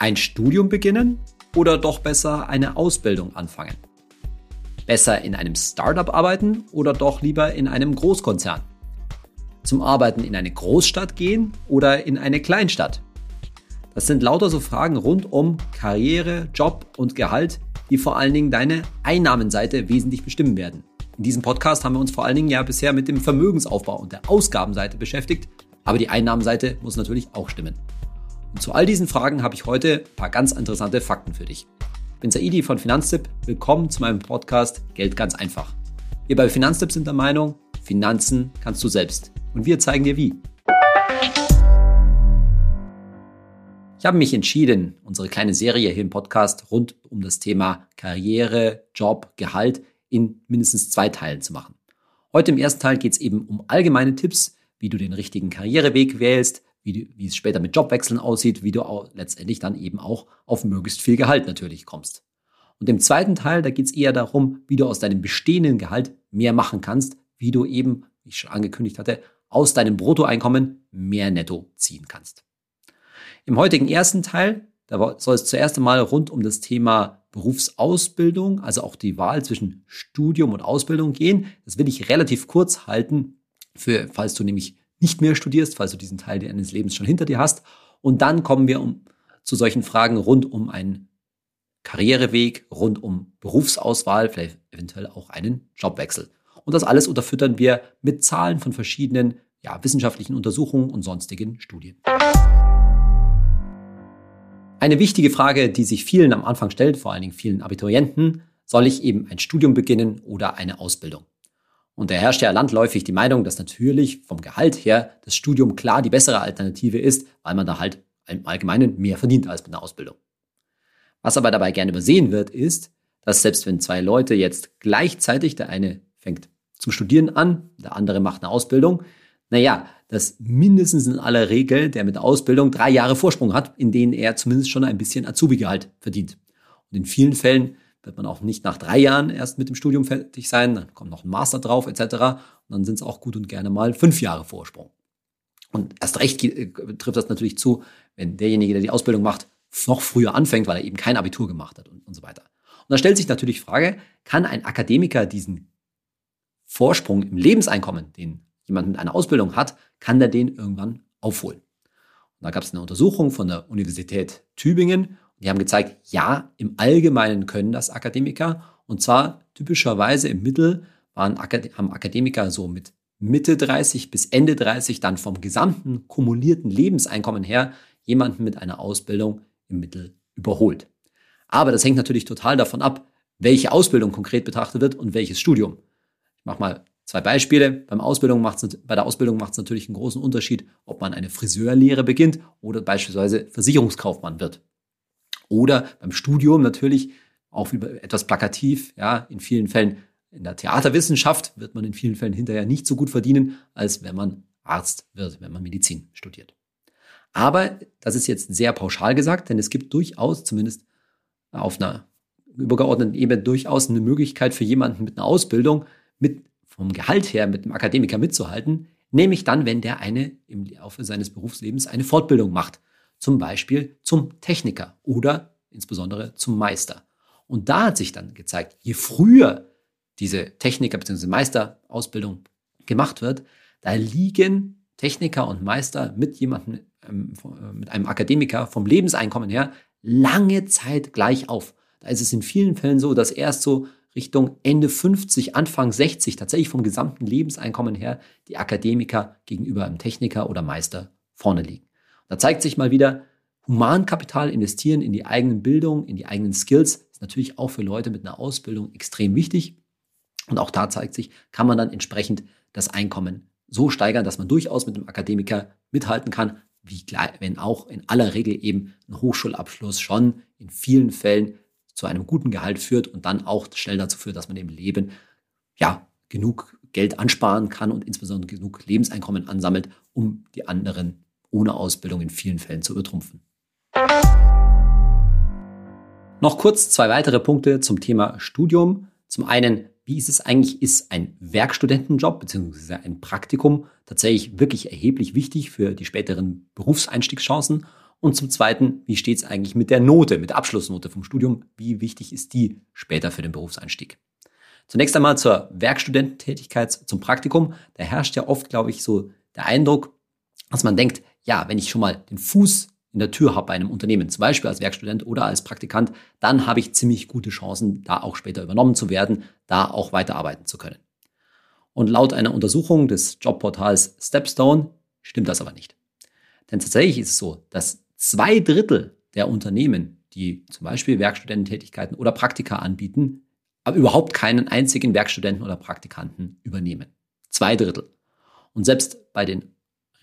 Ein Studium beginnen oder doch besser eine Ausbildung anfangen? Besser in einem Startup arbeiten oder doch lieber in einem Großkonzern? Zum Arbeiten in eine Großstadt gehen oder in eine Kleinstadt? Das sind lauter so Fragen rund um Karriere, Job und Gehalt, die vor allen Dingen deine Einnahmenseite wesentlich bestimmen werden. In diesem Podcast haben wir uns vor allen Dingen ja bisher mit dem Vermögensaufbau und der Ausgabenseite beschäftigt, aber die Einnahmenseite muss natürlich auch stimmen. Und zu all diesen Fragen habe ich heute ein paar ganz interessante Fakten für dich. Ich bin Saidi von Finanztipp. Willkommen zu meinem Podcast Geld ganz einfach. Wir bei Finanztipp sind der Meinung, Finanzen kannst du selbst. Und wir zeigen dir wie. Ich habe mich entschieden, unsere kleine Serie hier im Podcast rund um das Thema Karriere, Job, Gehalt in mindestens zwei Teilen zu machen. Heute im ersten Teil geht es eben um allgemeine Tipps, wie du den richtigen Karriereweg wählst, wie, wie es später mit Jobwechseln aussieht, wie du auch letztendlich dann eben auch auf möglichst viel Gehalt natürlich kommst. Und im zweiten Teil, da geht es eher darum, wie du aus deinem bestehenden Gehalt mehr machen kannst, wie du eben, wie ich schon angekündigt hatte, aus deinem Bruttoeinkommen mehr netto ziehen kannst. Im heutigen ersten Teil, da soll es zuerst einmal rund um das Thema Berufsausbildung, also auch die Wahl zwischen Studium und Ausbildung gehen. Das will ich relativ kurz halten, für, falls du nämlich nicht mehr studierst, falls du diesen Teil deines Lebens schon hinter dir hast. Und dann kommen wir um, zu solchen Fragen rund um einen Karriereweg, rund um Berufsauswahl, vielleicht eventuell auch einen Jobwechsel. Und das alles unterfüttern wir mit Zahlen von verschiedenen ja, wissenschaftlichen Untersuchungen und sonstigen Studien. Eine wichtige Frage, die sich vielen am Anfang stellt, vor allen Dingen vielen Abiturienten, soll ich eben ein Studium beginnen oder eine Ausbildung? Und da herrscht ja landläufig die Meinung, dass natürlich vom Gehalt her das Studium klar die bessere Alternative ist, weil man da halt im Allgemeinen mehr verdient als mit einer Ausbildung. Was aber dabei gerne übersehen wird, ist, dass selbst wenn zwei Leute jetzt gleichzeitig, der eine fängt zum Studieren an, der andere macht eine Ausbildung, naja, dass mindestens in aller Regel der mit der Ausbildung drei Jahre Vorsprung hat, in denen er zumindest schon ein bisschen Azubi-Gehalt verdient. Und in vielen Fällen wird man auch nicht nach drei Jahren erst mit dem Studium fertig sein, dann kommt noch ein Master drauf etc. Und dann sind es auch gut und gerne mal fünf Jahre Vorsprung. Und erst recht äh, trifft das natürlich zu, wenn derjenige, der die Ausbildung macht, noch früher anfängt, weil er eben kein Abitur gemacht hat und, und so weiter. Und da stellt sich natürlich die Frage, kann ein Akademiker diesen Vorsprung im Lebenseinkommen, den jemand mit einer Ausbildung hat, kann der den irgendwann aufholen? Und da gab es eine Untersuchung von der Universität Tübingen die haben gezeigt, ja, im Allgemeinen können das Akademiker. Und zwar typischerweise im Mittel waren, haben Akademiker so mit Mitte 30 bis Ende 30 dann vom gesamten kumulierten Lebenseinkommen her jemanden mit einer Ausbildung im Mittel überholt. Aber das hängt natürlich total davon ab, welche Ausbildung konkret betrachtet wird und welches Studium. Ich mache mal zwei Beispiele. Beim Ausbildung macht's, bei der Ausbildung macht es natürlich einen großen Unterschied, ob man eine Friseurlehre beginnt oder beispielsweise Versicherungskaufmann wird. Oder beim Studium natürlich auch etwas plakativ, ja, in vielen Fällen in der Theaterwissenschaft wird man in vielen Fällen hinterher nicht so gut verdienen, als wenn man Arzt wird, wenn man Medizin studiert. Aber das ist jetzt sehr pauschal gesagt, denn es gibt durchaus, zumindest auf einer übergeordneten Ebene, durchaus eine Möglichkeit für jemanden mit einer Ausbildung, mit vom Gehalt her mit einem Akademiker mitzuhalten, nämlich dann, wenn der eine im Laufe seines Berufslebens eine Fortbildung macht zum Beispiel zum Techniker oder insbesondere zum Meister. Und da hat sich dann gezeigt, je früher diese Techniker- bzw. Meisterausbildung gemacht wird, da liegen Techniker und Meister mit jemandem, ähm, äh, mit einem Akademiker vom Lebenseinkommen her lange Zeit gleich auf. Da ist es in vielen Fällen so, dass erst so Richtung Ende 50, Anfang 60 tatsächlich vom gesamten Lebenseinkommen her die Akademiker gegenüber einem Techniker oder Meister vorne liegen. Da zeigt sich mal wieder, Humankapital investieren in die eigenen Bildung, in die eigenen Skills ist natürlich auch für Leute mit einer Ausbildung extrem wichtig. Und auch da zeigt sich, kann man dann entsprechend das Einkommen so steigern, dass man durchaus mit einem Akademiker mithalten kann, wie wenn auch in aller Regel eben ein Hochschulabschluss schon in vielen Fällen zu einem guten Gehalt führt und dann auch schnell dazu führt, dass man im Leben ja genug Geld ansparen kann und insbesondere genug Lebenseinkommen ansammelt, um die anderen ohne Ausbildung in vielen Fällen zu übertrumpfen. Noch kurz zwei weitere Punkte zum Thema Studium. Zum einen, wie ist es eigentlich, ist ein Werkstudentenjob bzw. ein Praktikum tatsächlich wirklich erheblich wichtig für die späteren Berufseinstiegschancen? Und zum Zweiten, wie steht es eigentlich mit der Note, mit der Abschlussnote vom Studium? Wie wichtig ist die später für den Berufseinstieg? Zunächst einmal zur Werkstudententätigkeit, zum Praktikum. Da herrscht ja oft, glaube ich, so der Eindruck, dass man denkt, ja, wenn ich schon mal den Fuß in der Tür habe bei einem Unternehmen, zum Beispiel als Werkstudent oder als Praktikant, dann habe ich ziemlich gute Chancen, da auch später übernommen zu werden, da auch weiterarbeiten zu können. Und laut einer Untersuchung des Jobportals Stepstone stimmt das aber nicht. Denn tatsächlich ist es so, dass zwei Drittel der Unternehmen, die zum Beispiel Werkstudententätigkeiten oder Praktika anbieten, aber überhaupt keinen einzigen Werkstudenten oder Praktikanten übernehmen. Zwei Drittel. Und selbst bei den,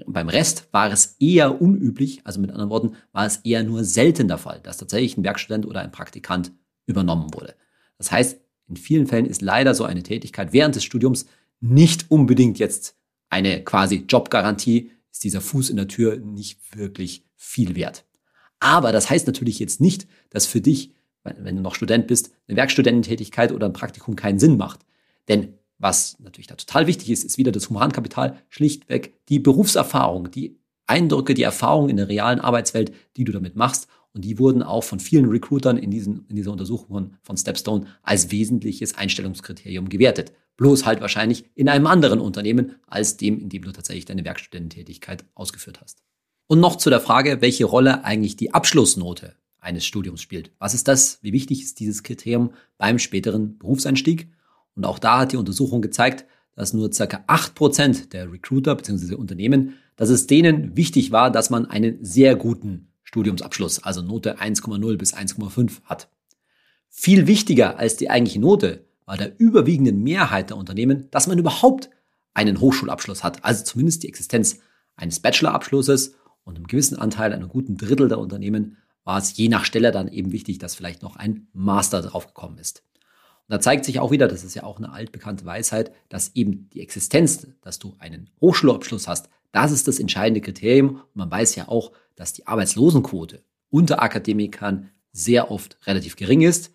beim Rest war es eher unüblich, also mit anderen Worten, war es eher nur selten der Fall, dass tatsächlich ein Werkstudent oder ein Praktikant übernommen wurde. Das heißt, in vielen Fällen ist leider so eine Tätigkeit während des Studiums nicht unbedingt jetzt eine quasi Jobgarantie, ist dieser Fuß in der Tür nicht wirklich viel wert. Aber das heißt natürlich jetzt nicht, dass für dich, wenn du noch Student bist, eine Werkstudententätigkeit oder ein Praktikum keinen Sinn macht. Denn was natürlich da total wichtig ist, ist wieder das Humankapital, schlichtweg die Berufserfahrung, die Eindrücke, die Erfahrung in der realen Arbeitswelt, die du damit machst. Und die wurden auch von vielen Recruitern in, diesen, in dieser Untersuchung von, von Stepstone als wesentliches Einstellungskriterium gewertet. Bloß halt wahrscheinlich in einem anderen Unternehmen als dem, in dem du tatsächlich deine Werkstudententätigkeit ausgeführt hast. Und noch zu der Frage, welche Rolle eigentlich die Abschlussnote eines Studiums spielt. Was ist das? Wie wichtig ist dieses Kriterium beim späteren Berufseinstieg? Und auch da hat die Untersuchung gezeigt, dass nur acht Prozent der Recruiter bzw. Unternehmen, dass es denen wichtig war, dass man einen sehr guten Studiumsabschluss, also Note 1,0 bis 1,5 hat. Viel wichtiger als die eigentliche Note war der überwiegenden Mehrheit der Unternehmen, dass man überhaupt einen Hochschulabschluss hat, also zumindest die Existenz eines Bachelorabschlusses und einem gewissen Anteil, einem guten Drittel der Unternehmen, war es je nach Stelle dann eben wichtig, dass vielleicht noch ein Master draufgekommen ist. Und da zeigt sich auch wieder, das ist ja auch eine altbekannte Weisheit, dass eben die Existenz, dass du einen Hochschulabschluss hast, das ist das entscheidende Kriterium. Und man weiß ja auch, dass die Arbeitslosenquote unter Akademikern sehr oft relativ gering ist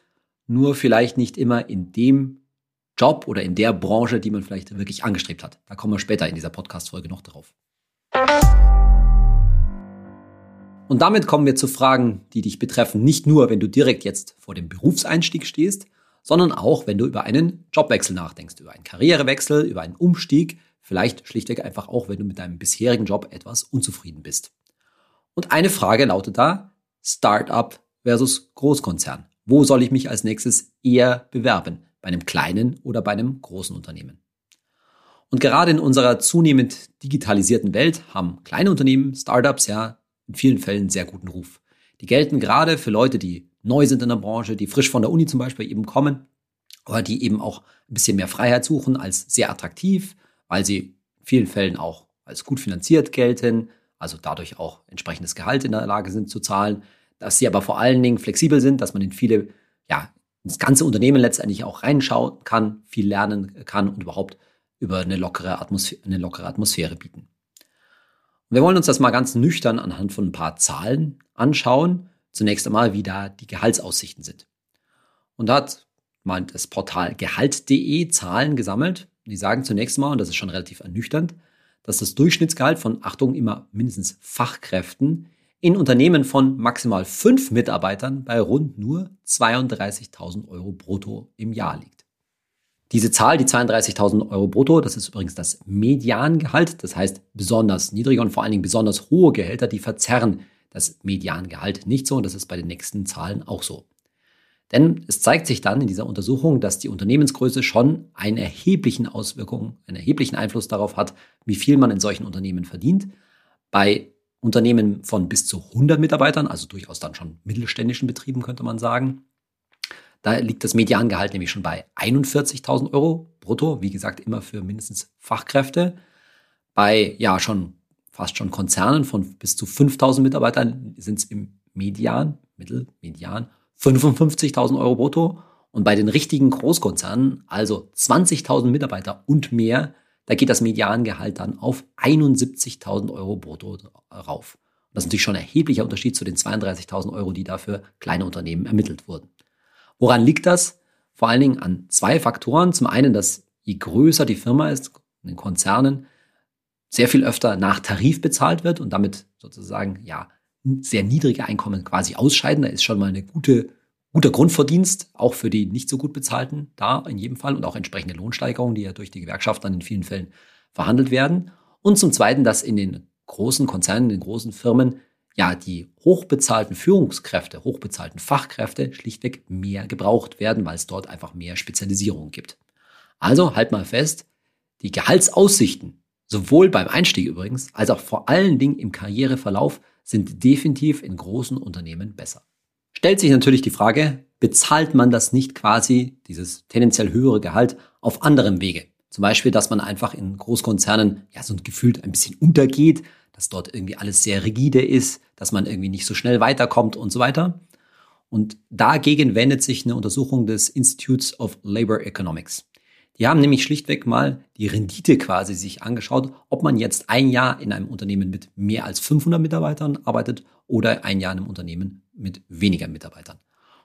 nur vielleicht nicht immer in dem Job oder in der Branche, die man vielleicht wirklich angestrebt hat. Da kommen wir später in dieser Podcast-Folge noch drauf. Und damit kommen wir zu Fragen, die dich betreffen, nicht nur, wenn du direkt jetzt vor dem Berufseinstieg stehst, sondern auch, wenn du über einen Jobwechsel nachdenkst, über einen Karrierewechsel, über einen Umstieg, vielleicht schlichtweg einfach auch, wenn du mit deinem bisherigen Job etwas unzufrieden bist. Und eine Frage lautet da, Startup versus Großkonzern. Wo soll ich mich als nächstes eher bewerben? Bei einem kleinen oder bei einem großen Unternehmen? Und gerade in unserer zunehmend digitalisierten Welt haben kleine Unternehmen, Startups ja in vielen Fällen sehr guten Ruf. Die gelten gerade für Leute, die neu sind in der Branche, die frisch von der Uni zum Beispiel eben kommen, oder die eben auch ein bisschen mehr Freiheit suchen als sehr attraktiv, weil sie in vielen Fällen auch als gut finanziert gelten, also dadurch auch entsprechendes Gehalt in der Lage sind zu zahlen, dass sie aber vor allen Dingen flexibel sind, dass man in viele, ja, ins ganze Unternehmen letztendlich auch reinschauen kann, viel lernen kann und überhaupt über eine lockere Atmosphäre, eine lockere Atmosphäre bieten. Wir wollen uns das mal ganz nüchtern anhand von ein paar Zahlen anschauen. Zunächst einmal, wie da die Gehaltsaussichten sind. Und da hat mal das Portal gehalt.de Zahlen gesammelt. Die sagen zunächst mal, und das ist schon relativ ernüchternd, dass das Durchschnittsgehalt von, Achtung, immer mindestens Fachkräften in Unternehmen von maximal fünf Mitarbeitern bei rund nur 32.000 Euro brutto im Jahr liegt. Diese Zahl, die 32.000 Euro brutto, das ist übrigens das Mediangehalt, das heißt besonders niedrige und vor allen Dingen besonders hohe Gehälter, die verzerren das Mediangehalt nicht so und das ist bei den nächsten Zahlen auch so. Denn es zeigt sich dann in dieser Untersuchung, dass die Unternehmensgröße schon einen erheblichen Auswirkungen, einen erheblichen Einfluss darauf hat, wie viel man in solchen Unternehmen verdient. Bei Unternehmen von bis zu 100 Mitarbeitern, also durchaus dann schon mittelständischen Betrieben könnte man sagen. Da liegt das Mediangehalt nämlich schon bei 41.000 Euro brutto, wie gesagt immer für mindestens Fachkräfte. Bei ja schon fast schon Konzernen von bis zu 5.000 Mitarbeitern sind es im Median, Mittel, Median 55.000 Euro brutto. Und bei den richtigen Großkonzernen, also 20.000 Mitarbeiter und mehr, da geht das Mediangehalt dann auf 71.000 Euro brutto rauf. Das ist natürlich schon ein erheblicher Unterschied zu den 32.000 Euro, die dafür kleine Unternehmen ermittelt wurden. Woran liegt das? Vor allen Dingen an zwei Faktoren. Zum einen, dass je größer die Firma ist, in den Konzernen, sehr viel öfter nach Tarif bezahlt wird und damit sozusagen, ja, sehr niedrige Einkommen quasi ausscheiden. Da ist schon mal eine gute, guter Grundverdienst, auch für die nicht so gut bezahlten, da in jedem Fall und auch entsprechende Lohnsteigerungen, die ja durch die Gewerkschaft dann in vielen Fällen verhandelt werden. Und zum Zweiten, dass in den großen Konzernen, in den großen Firmen ja die hochbezahlten Führungskräfte, hochbezahlten Fachkräfte schlichtweg mehr gebraucht werden, weil es dort einfach mehr Spezialisierung gibt. Also halt mal fest, die Gehaltsaussichten, sowohl beim Einstieg übrigens, als auch vor allen Dingen im Karriereverlauf, sind definitiv in großen Unternehmen besser. Stellt sich natürlich die Frage, bezahlt man das nicht quasi, dieses tendenziell höhere Gehalt, auf anderem Wege? Zum Beispiel, dass man einfach in Großkonzernen ja so gefühlt ein bisschen untergeht, dass dort irgendwie alles sehr rigide ist, dass man irgendwie nicht so schnell weiterkommt und so weiter. Und dagegen wendet sich eine Untersuchung des Institutes of Labor Economics. Die haben nämlich schlichtweg mal die Rendite quasi sich angeschaut, ob man jetzt ein Jahr in einem Unternehmen mit mehr als 500 Mitarbeitern arbeitet oder ein Jahr in einem Unternehmen mit weniger Mitarbeitern.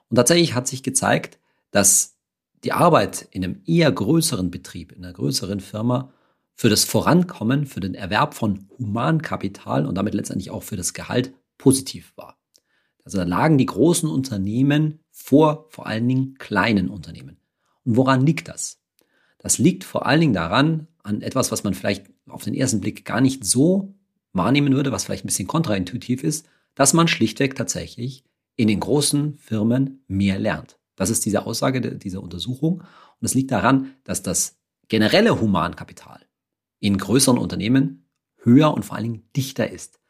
Und tatsächlich hat sich gezeigt, dass die Arbeit in einem eher größeren Betrieb, in einer größeren Firma für das Vorankommen, für den Erwerb von Humankapital und damit letztendlich auch für das Gehalt positiv war. Also da lagen die großen Unternehmen vor vor allen Dingen kleinen Unternehmen. Und woran liegt das? Das liegt vor allen Dingen daran, an etwas, was man vielleicht auf den ersten Blick gar nicht so wahrnehmen würde, was vielleicht ein bisschen kontraintuitiv ist, dass man schlichtweg tatsächlich in den großen Firmen mehr lernt. Das ist diese Aussage dieser Untersuchung. Und es liegt daran, dass das generelle Humankapital in größeren Unternehmen höher und vor allen Dingen dichter ist.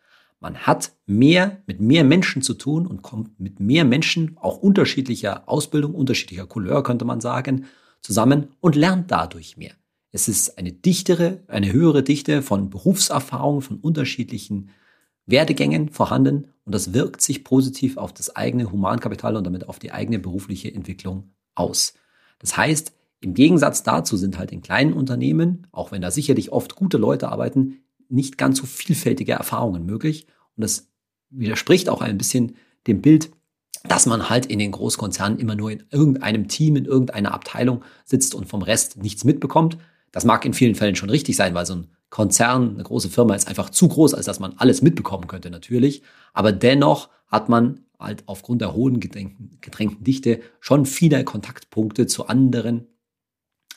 Man hat mehr mit mehr Menschen zu tun und kommt mit mehr Menschen, auch unterschiedlicher Ausbildung, unterschiedlicher Couleur könnte man sagen, zusammen und lernt dadurch mehr. Es ist eine dichtere, eine höhere Dichte von Berufserfahrungen, von unterschiedlichen Werdegängen vorhanden und das wirkt sich positiv auf das eigene Humankapital und damit auf die eigene berufliche Entwicklung aus. Das heißt, im Gegensatz dazu sind halt in kleinen Unternehmen, auch wenn da sicherlich oft gute Leute arbeiten, nicht ganz so vielfältige Erfahrungen möglich. Und das widerspricht auch ein bisschen dem Bild, dass man halt in den Großkonzernen immer nur in irgendeinem Team, in irgendeiner Abteilung sitzt und vom Rest nichts mitbekommt. Das mag in vielen Fällen schon richtig sein, weil so ein Konzern, eine große Firma ist einfach zu groß, als dass man alles mitbekommen könnte natürlich. Aber dennoch hat man halt aufgrund der hohen gedrängten Dichte schon viele Kontaktpunkte zu anderen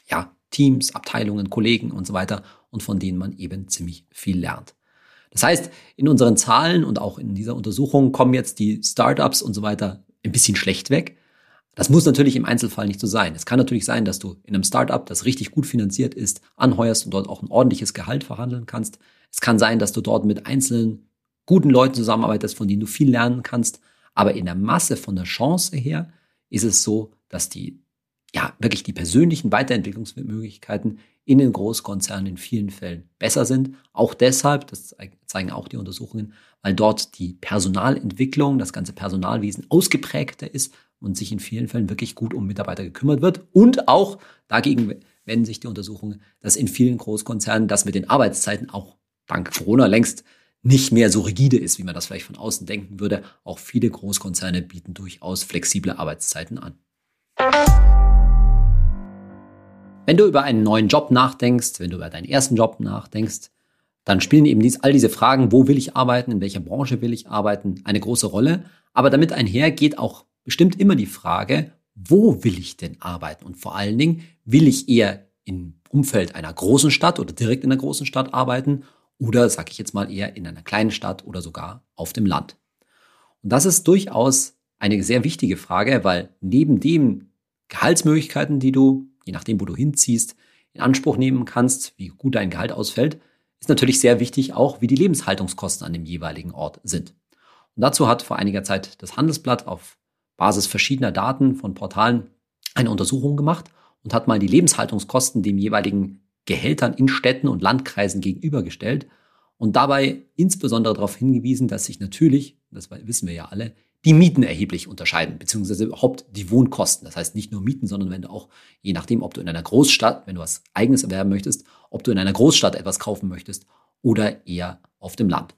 ja, Teams, Abteilungen, Kollegen und so weiter und von denen man eben ziemlich viel lernt. Das heißt, in unseren Zahlen und auch in dieser Untersuchung kommen jetzt die Startups und so weiter ein bisschen schlecht weg. Das muss natürlich im Einzelfall nicht so sein. Es kann natürlich sein, dass du in einem Startup, das richtig gut finanziert ist, anheuerst und dort auch ein ordentliches Gehalt verhandeln kannst. Es kann sein, dass du dort mit einzelnen guten Leuten zusammenarbeitest, von denen du viel lernen kannst. Aber in der Masse von der Chance her ist es so, dass die ja, wirklich die persönlichen Weiterentwicklungsmöglichkeiten in den Großkonzernen in vielen Fällen besser sind. Auch deshalb, das zeigen auch die Untersuchungen, weil dort die Personalentwicklung, das ganze Personalwesen ausgeprägter ist und sich in vielen Fällen wirklich gut um Mitarbeiter gekümmert wird. Und auch dagegen wenden sich die Untersuchungen, dass in vielen Großkonzernen das mit den Arbeitszeiten auch dank Corona längst nicht mehr so rigide ist, wie man das vielleicht von außen denken würde. Auch viele Großkonzerne bieten durchaus flexible Arbeitszeiten an. Wenn du über einen neuen Job nachdenkst, wenn du über deinen ersten Job nachdenkst, dann spielen eben dies, all diese Fragen, wo will ich arbeiten, in welcher Branche will ich arbeiten, eine große Rolle. Aber damit einher geht auch bestimmt immer die Frage, wo will ich denn arbeiten? Und vor allen Dingen, will ich eher im Umfeld einer großen Stadt oder direkt in einer großen Stadt arbeiten oder, sage ich jetzt mal, eher in einer kleinen Stadt oder sogar auf dem Land? Und das ist durchaus eine sehr wichtige Frage, weil neben den Gehaltsmöglichkeiten, die du je nachdem, wo du hinziehst, in Anspruch nehmen kannst, wie gut dein Gehalt ausfällt, ist natürlich sehr wichtig auch, wie die Lebenshaltungskosten an dem jeweiligen Ort sind. Und dazu hat vor einiger Zeit das Handelsblatt auf Basis verschiedener Daten von Portalen eine Untersuchung gemacht und hat mal die Lebenshaltungskosten dem jeweiligen Gehältern in Städten und Landkreisen gegenübergestellt und dabei insbesondere darauf hingewiesen, dass sich natürlich, das wissen wir ja alle, die Mieten erheblich unterscheiden, beziehungsweise überhaupt die Wohnkosten. Das heißt nicht nur Mieten, sondern wenn du auch, je nachdem, ob du in einer Großstadt, wenn du was eigenes erwerben möchtest, ob du in einer Großstadt etwas kaufen möchtest oder eher auf dem Land.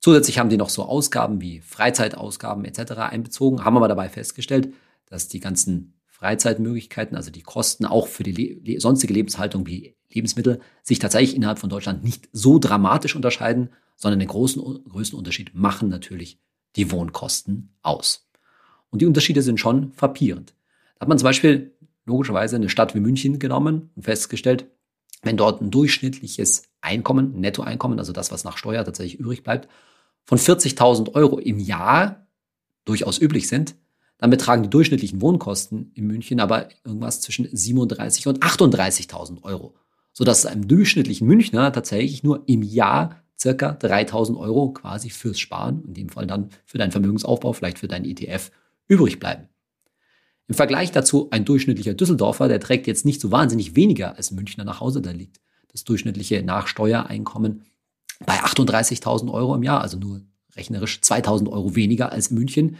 Zusätzlich haben die noch so Ausgaben wie Freizeitausgaben etc. einbezogen, haben aber dabei festgestellt, dass die ganzen Freizeitmöglichkeiten, also die Kosten auch für die le sonstige Lebenshaltung wie Lebensmittel, sich tatsächlich innerhalb von Deutschland nicht so dramatisch unterscheiden, sondern den großen, größten Unterschied machen natürlich die Wohnkosten aus. Und die Unterschiede sind schon frappierend. Da hat man zum Beispiel logischerweise eine Stadt wie München genommen und festgestellt, wenn dort ein durchschnittliches Einkommen, Nettoeinkommen, also das, was nach Steuer tatsächlich übrig bleibt, von 40.000 Euro im Jahr durchaus üblich sind, dann betragen die durchschnittlichen Wohnkosten in München aber irgendwas zwischen 37 und 38.000 Euro, sodass einem durchschnittlichen Münchner tatsächlich nur im Jahr circa 3.000 Euro quasi fürs Sparen, in dem Fall dann für deinen Vermögensaufbau, vielleicht für deinen ETF, übrig bleiben. Im Vergleich dazu ein durchschnittlicher Düsseldorfer, der trägt jetzt nicht so wahnsinnig weniger als Münchner nach Hause. Da liegt das durchschnittliche Nachsteuereinkommen bei 38.000 Euro im Jahr, also nur rechnerisch 2.000 Euro weniger als München,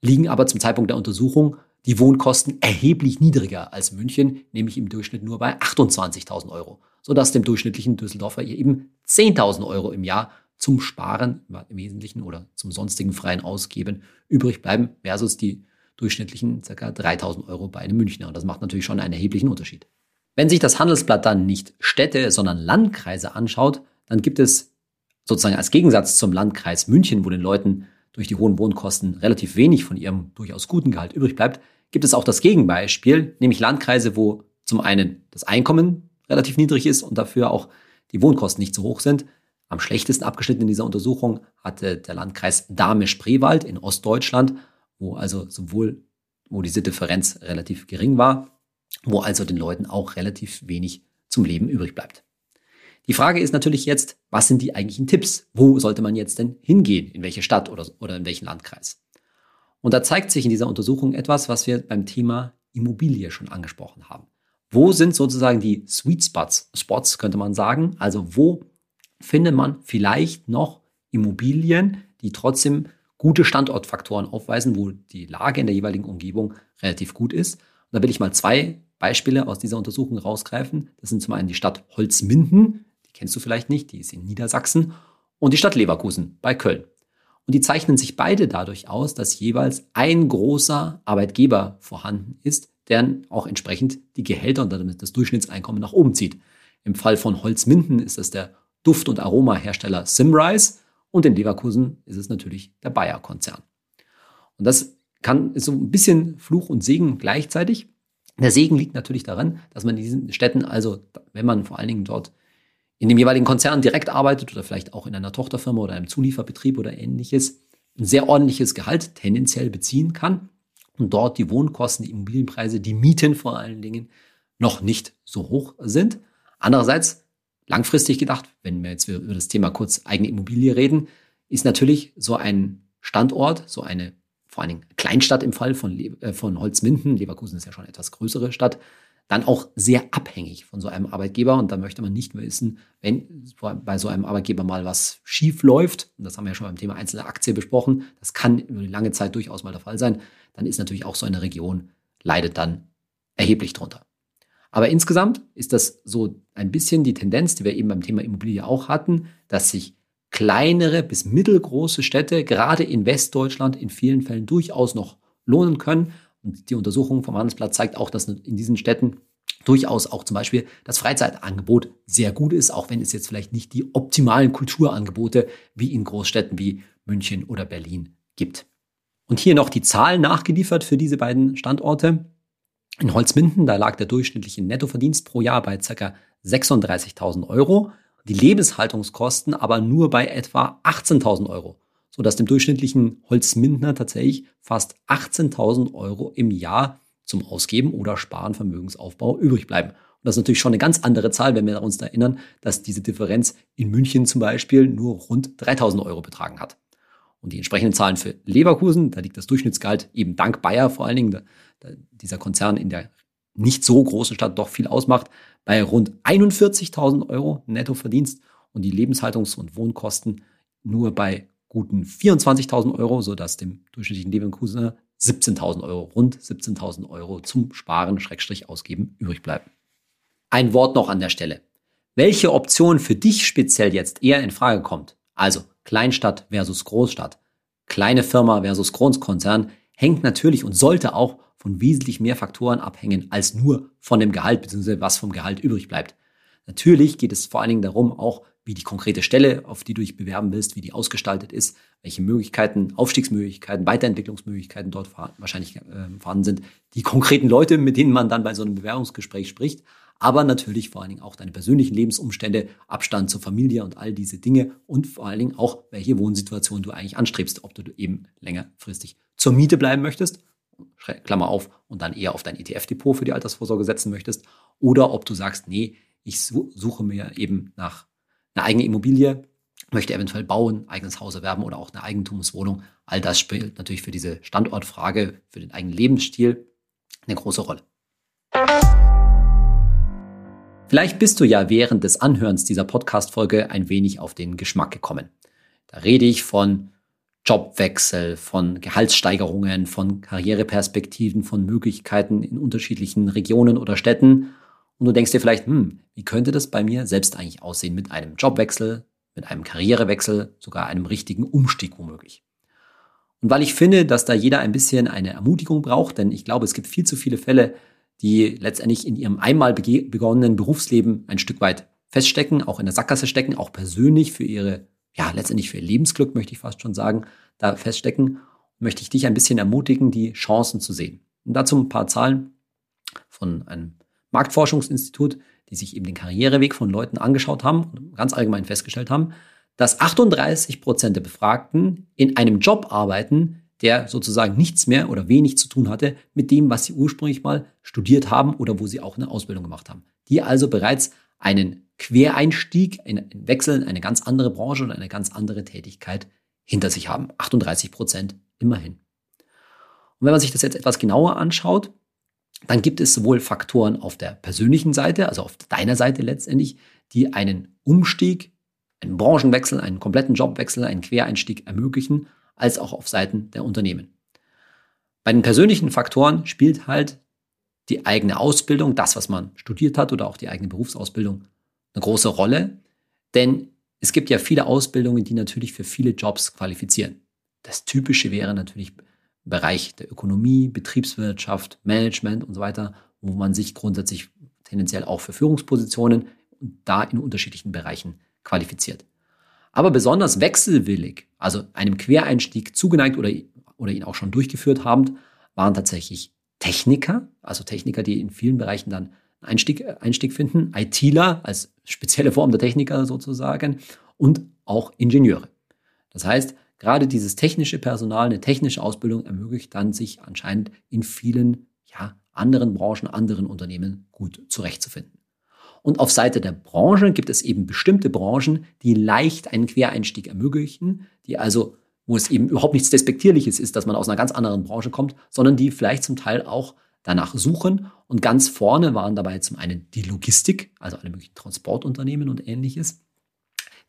liegen aber zum Zeitpunkt der Untersuchung die Wohnkosten erheblich niedriger als München, nämlich im Durchschnitt nur bei 28.000 Euro, sodass dem durchschnittlichen Düsseldorfer eben 10.000 Euro im Jahr zum Sparen im Wesentlichen oder zum sonstigen freien Ausgeben übrig bleiben versus die durchschnittlichen ca. 3000 Euro bei einem Münchner. Und das macht natürlich schon einen erheblichen Unterschied. Wenn sich das Handelsblatt dann nicht Städte, sondern Landkreise anschaut, dann gibt es sozusagen als Gegensatz zum Landkreis München, wo den Leuten durch die hohen Wohnkosten relativ wenig von ihrem durchaus guten Gehalt übrig bleibt, gibt es auch das Gegenbeispiel, nämlich Landkreise, wo zum einen das Einkommen relativ niedrig ist und dafür auch die Wohnkosten nicht so hoch sind. Am schlechtesten abgeschnitten in dieser Untersuchung hatte der Landkreis Dahme-Spreewald in Ostdeutschland wo also sowohl, wo diese Differenz relativ gering war, wo also den Leuten auch relativ wenig zum Leben übrig bleibt. Die Frage ist natürlich jetzt, was sind die eigentlichen Tipps? Wo sollte man jetzt denn hingehen? In welche Stadt oder, oder in welchen Landkreis? Und da zeigt sich in dieser Untersuchung etwas, was wir beim Thema Immobilie schon angesprochen haben. Wo sind sozusagen die Sweet Spots, Spots könnte man sagen? Also wo findet man vielleicht noch Immobilien, die trotzdem gute Standortfaktoren aufweisen, wo die Lage in der jeweiligen Umgebung relativ gut ist. Und da will ich mal zwei Beispiele aus dieser Untersuchung rausgreifen. Das sind zum einen die Stadt Holzminden, die kennst du vielleicht nicht, die ist in Niedersachsen, und die Stadt Leverkusen bei Köln. Und die zeichnen sich beide dadurch aus, dass jeweils ein großer Arbeitgeber vorhanden ist, der auch entsprechend die Gehälter und damit das Durchschnittseinkommen nach oben zieht. Im Fall von Holzminden ist das der Duft- und Aromahersteller Simrise und in Leverkusen ist es natürlich der Bayer-Konzern. Und das kann, ist so ein bisschen Fluch und Segen gleichzeitig. Der Segen liegt natürlich daran, dass man in diesen Städten, also wenn man vor allen Dingen dort in dem jeweiligen Konzern direkt arbeitet oder vielleicht auch in einer Tochterfirma oder einem Zulieferbetrieb oder ähnliches, ein sehr ordentliches Gehalt tendenziell beziehen kann und dort die Wohnkosten, die Immobilienpreise, die Mieten vor allen Dingen noch nicht so hoch sind. Andererseits langfristig gedacht, wenn wir jetzt über das Thema kurz eigene Immobilie reden, ist natürlich so ein Standort, so eine vor allen Dingen Kleinstadt im Fall von, Le äh, von Holzminden, Leverkusen ist ja schon eine etwas größere Stadt, dann auch sehr abhängig von so einem Arbeitgeber. Und da möchte man nicht wissen, wenn bei so einem Arbeitgeber mal was schief läuft, und das haben wir ja schon beim Thema einzelne Aktie besprochen, das kann über eine lange Zeit durchaus mal der Fall sein, dann ist natürlich auch so eine Region, leidet dann erheblich drunter. Aber insgesamt ist das so ein bisschen die Tendenz, die wir eben beim Thema Immobilie auch hatten, dass sich kleinere bis mittelgroße Städte, gerade in Westdeutschland, in vielen Fällen durchaus noch lohnen können. Und die Untersuchung vom Handelsblatt zeigt auch, dass in diesen Städten durchaus auch zum Beispiel das Freizeitangebot sehr gut ist, auch wenn es jetzt vielleicht nicht die optimalen Kulturangebote wie in Großstädten wie München oder Berlin gibt. Und hier noch die Zahlen nachgeliefert für diese beiden Standorte. In Holzminden, da lag der durchschnittliche Nettoverdienst pro Jahr bei ca. 36.000 Euro, die Lebenshaltungskosten aber nur bei etwa 18.000 Euro, sodass dem durchschnittlichen Holzmindner tatsächlich fast 18.000 Euro im Jahr zum Ausgeben oder Sparen, Vermögensaufbau übrig bleiben. Und das ist natürlich schon eine ganz andere Zahl, wenn wir uns erinnern, dass diese Differenz in München zum Beispiel nur rund 3000 Euro betragen hat. Und die entsprechenden Zahlen für Leverkusen, da liegt das Durchschnittsgehalt eben dank Bayer vor allen Dingen, dieser Konzern in der nicht so großen Stadt doch viel ausmacht, bei rund 41.000 Euro Nettoverdienst und die Lebenshaltungs- und Wohnkosten nur bei guten 24.000 Euro, sodass dem durchschnittlichen Leverkusener 17.000 Euro, rund 17.000 Euro zum Sparen, Schrägstrich ausgeben übrig bleiben. Ein Wort noch an der Stelle. Welche Option für dich speziell jetzt eher in Frage kommt, also Kleinstadt versus Großstadt, kleine Firma versus Großkonzern, hängt natürlich und sollte auch von wesentlich mehr Faktoren abhängen als nur von dem Gehalt bzw. was vom Gehalt übrig bleibt. Natürlich geht es vor allen Dingen darum, auch wie die konkrete Stelle, auf die du dich bewerben willst, wie die ausgestaltet ist, welche Möglichkeiten, Aufstiegsmöglichkeiten, Weiterentwicklungsmöglichkeiten dort wahrscheinlich äh, vorhanden sind, die konkreten Leute, mit denen man dann bei so einem Bewerbungsgespräch spricht, aber natürlich vor allen Dingen auch deine persönlichen Lebensumstände, Abstand zur Familie und all diese Dinge und vor allen Dingen auch, welche Wohnsituation du eigentlich anstrebst, ob du eben längerfristig zur Miete bleiben möchtest, Klammer auf, und dann eher auf dein ETF-Depot für die Altersvorsorge setzen möchtest, oder ob du sagst, nee, ich suche mir eben nach einer eigenen Immobilie, möchte eventuell bauen, eigenes Haus erwerben oder auch eine Eigentumswohnung. All das spielt natürlich für diese Standortfrage, für den eigenen Lebensstil eine große Rolle. Vielleicht bist du ja während des Anhörens dieser Podcast-Folge ein wenig auf den Geschmack gekommen. Da rede ich von Jobwechsel, von Gehaltssteigerungen, von Karriereperspektiven, von Möglichkeiten in unterschiedlichen Regionen oder Städten. Und du denkst dir vielleicht, hm, wie könnte das bei mir selbst eigentlich aussehen mit einem Jobwechsel, mit einem Karrierewechsel, sogar einem richtigen Umstieg womöglich. Und weil ich finde, dass da jeder ein bisschen eine Ermutigung braucht, denn ich glaube, es gibt viel zu viele Fälle, die letztendlich in ihrem einmal begonnenen Berufsleben ein Stück weit feststecken, auch in der Sackgasse stecken, auch persönlich für ihre, ja, letztendlich für ihr Lebensglück, möchte ich fast schon sagen, da feststecken, möchte ich dich ein bisschen ermutigen, die Chancen zu sehen. Und dazu ein paar Zahlen von einem Marktforschungsinstitut, die sich eben den Karriereweg von Leuten angeschaut haben und ganz allgemein festgestellt haben, dass 38 Prozent der Befragten in einem Job arbeiten, der sozusagen nichts mehr oder wenig zu tun hatte mit dem, was sie ursprünglich mal studiert haben oder wo sie auch eine Ausbildung gemacht haben. Die also bereits einen Quereinstieg, einen Wechsel in eine ganz andere Branche und eine ganz andere Tätigkeit hinter sich haben. 38 Prozent immerhin. Und wenn man sich das jetzt etwas genauer anschaut, dann gibt es sowohl Faktoren auf der persönlichen Seite, also auf deiner Seite letztendlich, die einen Umstieg, einen Branchenwechsel, einen kompletten Jobwechsel, einen Quereinstieg ermöglichen, als auch auf Seiten der Unternehmen. Bei den persönlichen Faktoren spielt halt die eigene Ausbildung, das, was man studiert hat oder auch die eigene Berufsausbildung eine große Rolle, denn es gibt ja viele Ausbildungen, die natürlich für viele Jobs qualifizieren. Das Typische wäre natürlich Bereich der Ökonomie, Betriebswirtschaft, Management und so weiter, wo man sich grundsätzlich tendenziell auch für Führungspositionen und da in unterschiedlichen Bereichen qualifiziert. Aber besonders wechselwillig, also einem Quereinstieg zugeneigt oder, oder ihn auch schon durchgeführt haben, waren tatsächlich Techniker, also Techniker, die in vielen Bereichen dann Einstieg, Einstieg finden, ITler als spezielle Form der Techniker sozusagen und auch Ingenieure. Das heißt, gerade dieses technische Personal, eine technische Ausbildung ermöglicht dann sich anscheinend in vielen ja, anderen Branchen, anderen Unternehmen gut zurechtzufinden. Und auf Seite der Branche gibt es eben bestimmte Branchen, die leicht einen Quereinstieg ermöglichen, die also, wo es eben überhaupt nichts Despektierliches ist, dass man aus einer ganz anderen Branche kommt, sondern die vielleicht zum Teil auch danach suchen. Und ganz vorne waren dabei zum einen die Logistik, also alle möglichen Transportunternehmen und ähnliches.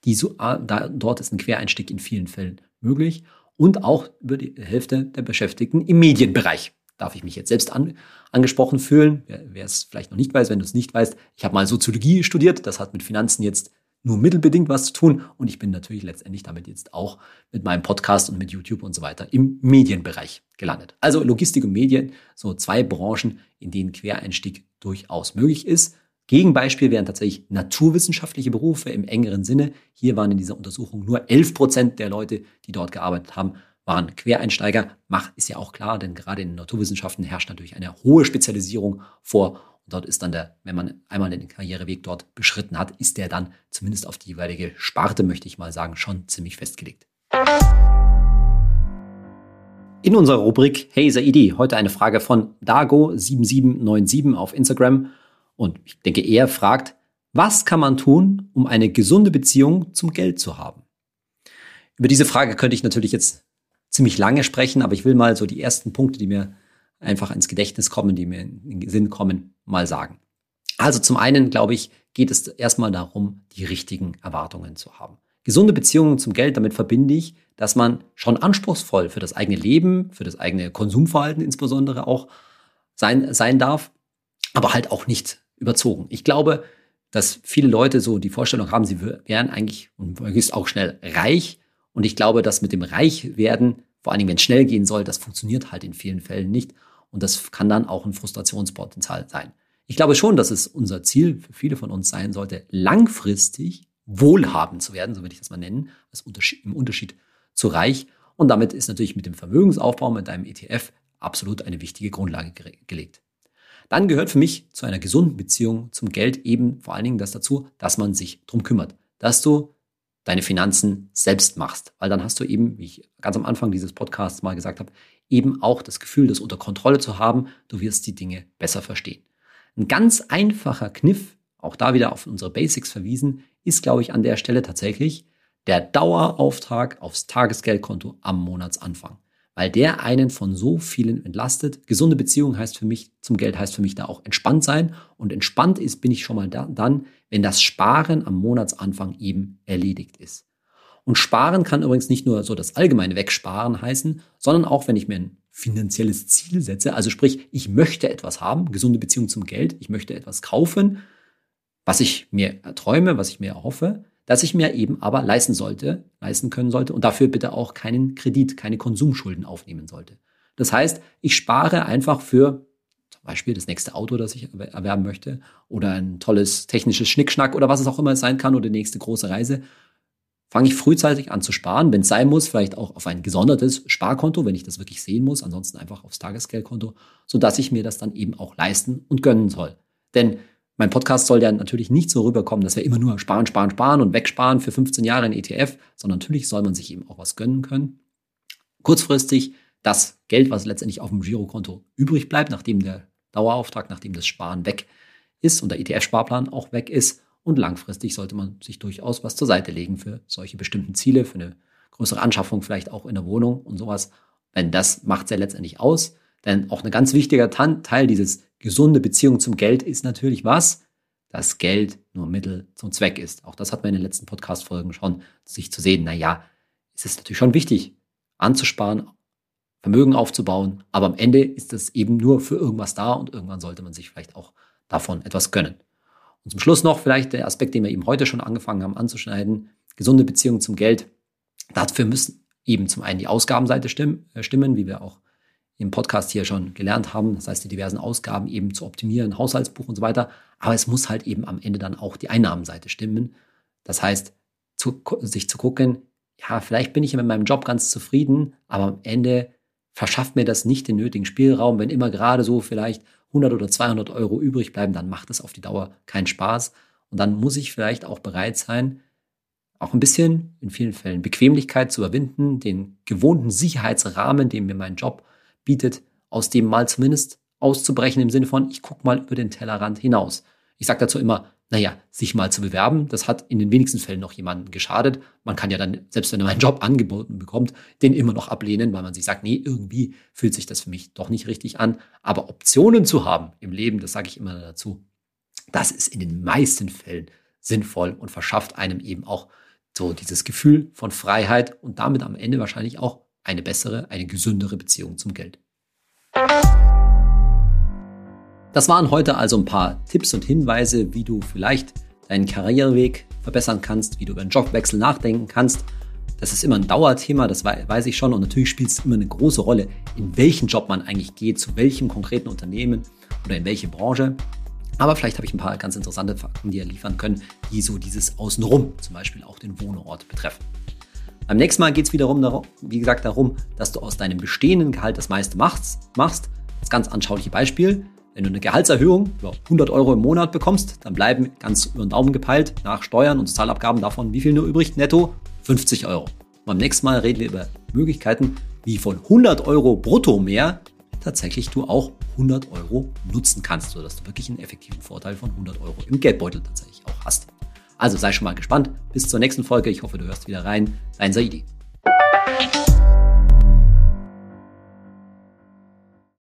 Die so, ah, da, dort ist ein Quereinstieg in vielen Fällen möglich und auch über die Hälfte der Beschäftigten im Medienbereich. Darf ich mich jetzt selbst an, angesprochen fühlen? Wer, es vielleicht noch nicht weiß, wenn du es nicht weißt, ich habe mal Soziologie studiert, das hat mit Finanzen jetzt nur mittelbedingt was zu tun und ich bin natürlich letztendlich damit jetzt auch mit meinem Podcast und mit YouTube und so weiter im Medienbereich gelandet. Also Logistik und Medien, so zwei Branchen, in denen Quereinstieg durchaus möglich ist. Gegenbeispiel wären tatsächlich naturwissenschaftliche Berufe im engeren Sinne. Hier waren in dieser Untersuchung nur 11 Prozent der Leute, die dort gearbeitet haben, waren Quereinsteiger. Mach ist ja auch klar, denn gerade in den Naturwissenschaften herrscht natürlich eine hohe Spezialisierung vor. Und dort ist dann der, wenn man einmal den Karriereweg dort beschritten hat, ist der dann zumindest auf die jeweilige Sparte, möchte ich mal sagen, schon ziemlich festgelegt. In unserer Rubrik Hey Saidi, heute eine Frage von Dago7797 auf Instagram. Und ich denke, er fragt, was kann man tun, um eine gesunde Beziehung zum Geld zu haben? Über diese Frage könnte ich natürlich jetzt ziemlich lange sprechen, aber ich will mal so die ersten Punkte, die mir einfach ins Gedächtnis kommen, die mir in den Sinn kommen, mal sagen. Also zum einen, glaube ich, geht es erstmal darum, die richtigen Erwartungen zu haben. Gesunde Beziehungen zum Geld, damit verbinde ich, dass man schon anspruchsvoll für das eigene Leben, für das eigene Konsumverhalten insbesondere auch sein, sein darf, aber halt auch nicht überzogen. Ich glaube, dass viele Leute so die Vorstellung haben, sie wären eigentlich und möglichst auch schnell reich. Und ich glaube, dass mit dem Reichwerden, vor allen Dingen wenn es schnell gehen soll, das funktioniert halt in vielen Fällen nicht. Und das kann dann auch ein Frustrationspotenzial sein. Ich glaube schon, dass es unser Ziel für viele von uns sein sollte, langfristig wohlhabend zu werden, so würde ich das mal nennen, als Unterschied, im Unterschied zu reich. Und damit ist natürlich mit dem Vermögensaufbau mit deinem ETF absolut eine wichtige Grundlage gelegt. Dann gehört für mich zu einer gesunden Beziehung zum Geld eben vor allen Dingen das dazu, dass man sich drum kümmert, dass du deine Finanzen selbst machst, weil dann hast du eben, wie ich ganz am Anfang dieses Podcasts mal gesagt habe, eben auch das Gefühl, das unter Kontrolle zu haben, du wirst die Dinge besser verstehen. Ein ganz einfacher Kniff, auch da wieder auf unsere Basics verwiesen, ist, glaube ich, an der Stelle tatsächlich der Dauerauftrag aufs Tagesgeldkonto am Monatsanfang weil der einen von so vielen entlastet. Gesunde Beziehung heißt für mich, zum Geld heißt für mich da auch entspannt sein. Und entspannt ist, bin ich schon mal da, dann, wenn das Sparen am Monatsanfang eben erledigt ist. Und Sparen kann übrigens nicht nur so das allgemeine Wegsparen heißen, sondern auch, wenn ich mir ein finanzielles Ziel setze, also sprich, ich möchte etwas haben, gesunde Beziehung zum Geld, ich möchte etwas kaufen, was ich mir erträume, was ich mir erhoffe, das ich mir eben aber leisten sollte, leisten können sollte und dafür bitte auch keinen Kredit, keine Konsumschulden aufnehmen sollte. Das heißt, ich spare einfach für zum Beispiel das nächste Auto, das ich erwerben möchte oder ein tolles technisches Schnickschnack oder was es auch immer sein kann oder die nächste große Reise. Fange ich frühzeitig an zu sparen, wenn es sein muss, vielleicht auch auf ein gesondertes Sparkonto, wenn ich das wirklich sehen muss, ansonsten einfach aufs Tagesgeldkonto, sodass ich mir das dann eben auch leisten und gönnen soll. Denn mein Podcast soll ja natürlich nicht so rüberkommen, dass wir immer nur sparen, sparen, sparen und wegsparen für 15 Jahre in ETF, sondern natürlich soll man sich eben auch was gönnen können. Kurzfristig das Geld, was letztendlich auf dem Girokonto übrig bleibt, nachdem der Dauerauftrag, nachdem das Sparen weg ist und der ETF-Sparplan auch weg ist. Und langfristig sollte man sich durchaus was zur Seite legen für solche bestimmten Ziele, für eine größere Anschaffung vielleicht auch in der Wohnung und sowas. Denn das macht es ja letztendlich aus. Denn auch ein ganz wichtiger Teil dieses gesunde Beziehung zum Geld ist natürlich was? Das Geld nur Mittel zum Zweck ist. Auch das hat man in den letzten Podcast-Folgen schon, sich zu sehen. Naja, es ist natürlich schon wichtig, anzusparen, Vermögen aufzubauen, aber am Ende ist es eben nur für irgendwas da und irgendwann sollte man sich vielleicht auch davon etwas gönnen. Und zum Schluss noch vielleicht der Aspekt, den wir eben heute schon angefangen haben anzuschneiden, gesunde Beziehung zum Geld. Dafür müssen eben zum einen die Ausgabenseite stimmen, äh, stimmen wie wir auch im Podcast hier schon gelernt haben. Das heißt, die diversen Ausgaben eben zu optimieren, Haushaltsbuch und so weiter. Aber es muss halt eben am Ende dann auch die Einnahmenseite stimmen. Das heißt, zu, sich zu gucken, ja, vielleicht bin ich mit meinem Job ganz zufrieden, aber am Ende verschafft mir das nicht den nötigen Spielraum. Wenn immer gerade so vielleicht 100 oder 200 Euro übrig bleiben, dann macht es auf die Dauer keinen Spaß. Und dann muss ich vielleicht auch bereit sein, auch ein bisschen in vielen Fällen Bequemlichkeit zu überwinden, den gewohnten Sicherheitsrahmen, den mir mein Job bietet, aus dem mal zumindest auszubrechen im Sinne von, ich gucke mal über den Tellerrand hinaus. Ich sage dazu immer, naja, sich mal zu bewerben, das hat in den wenigsten Fällen noch jemanden geschadet. Man kann ja dann, selbst wenn man einen Job angeboten bekommt, den immer noch ablehnen, weil man sich sagt, nee, irgendwie fühlt sich das für mich doch nicht richtig an. Aber Optionen zu haben im Leben, das sage ich immer dazu, das ist in den meisten Fällen sinnvoll und verschafft einem eben auch so dieses Gefühl von Freiheit und damit am Ende wahrscheinlich auch eine bessere, eine gesündere Beziehung zum Geld. Das waren heute also ein paar Tipps und Hinweise, wie du vielleicht deinen Karriereweg verbessern kannst, wie du über einen Jobwechsel nachdenken kannst. Das ist immer ein Dauerthema, das weiß ich schon. Und natürlich spielt es immer eine große Rolle, in welchen Job man eigentlich geht, zu welchem konkreten Unternehmen oder in welche Branche. Aber vielleicht habe ich ein paar ganz interessante Fakten, die ihr liefern können, die so dieses Außenrum, zum Beispiel auch den Wohnort betreffen. Beim nächsten Mal geht es wiederum, darum, wie gesagt, darum, dass du aus deinem bestehenden Gehalt das meiste machst. machst. Das ganz anschauliche Beispiel. Wenn du eine Gehaltserhöhung über 100 Euro im Monat bekommst, dann bleiben ganz über den Daumen gepeilt nach Steuern und Sozialabgaben davon, wie viel nur übrig? Netto 50 Euro. Und beim nächsten Mal reden wir über Möglichkeiten, wie von 100 Euro brutto mehr tatsächlich du auch 100 Euro nutzen kannst, sodass du wirklich einen effektiven Vorteil von 100 Euro im Geldbeutel tatsächlich auch hast. Also sei schon mal gespannt. Bis zur nächsten Folge. Ich hoffe, du hörst wieder rein. Dein Saidi.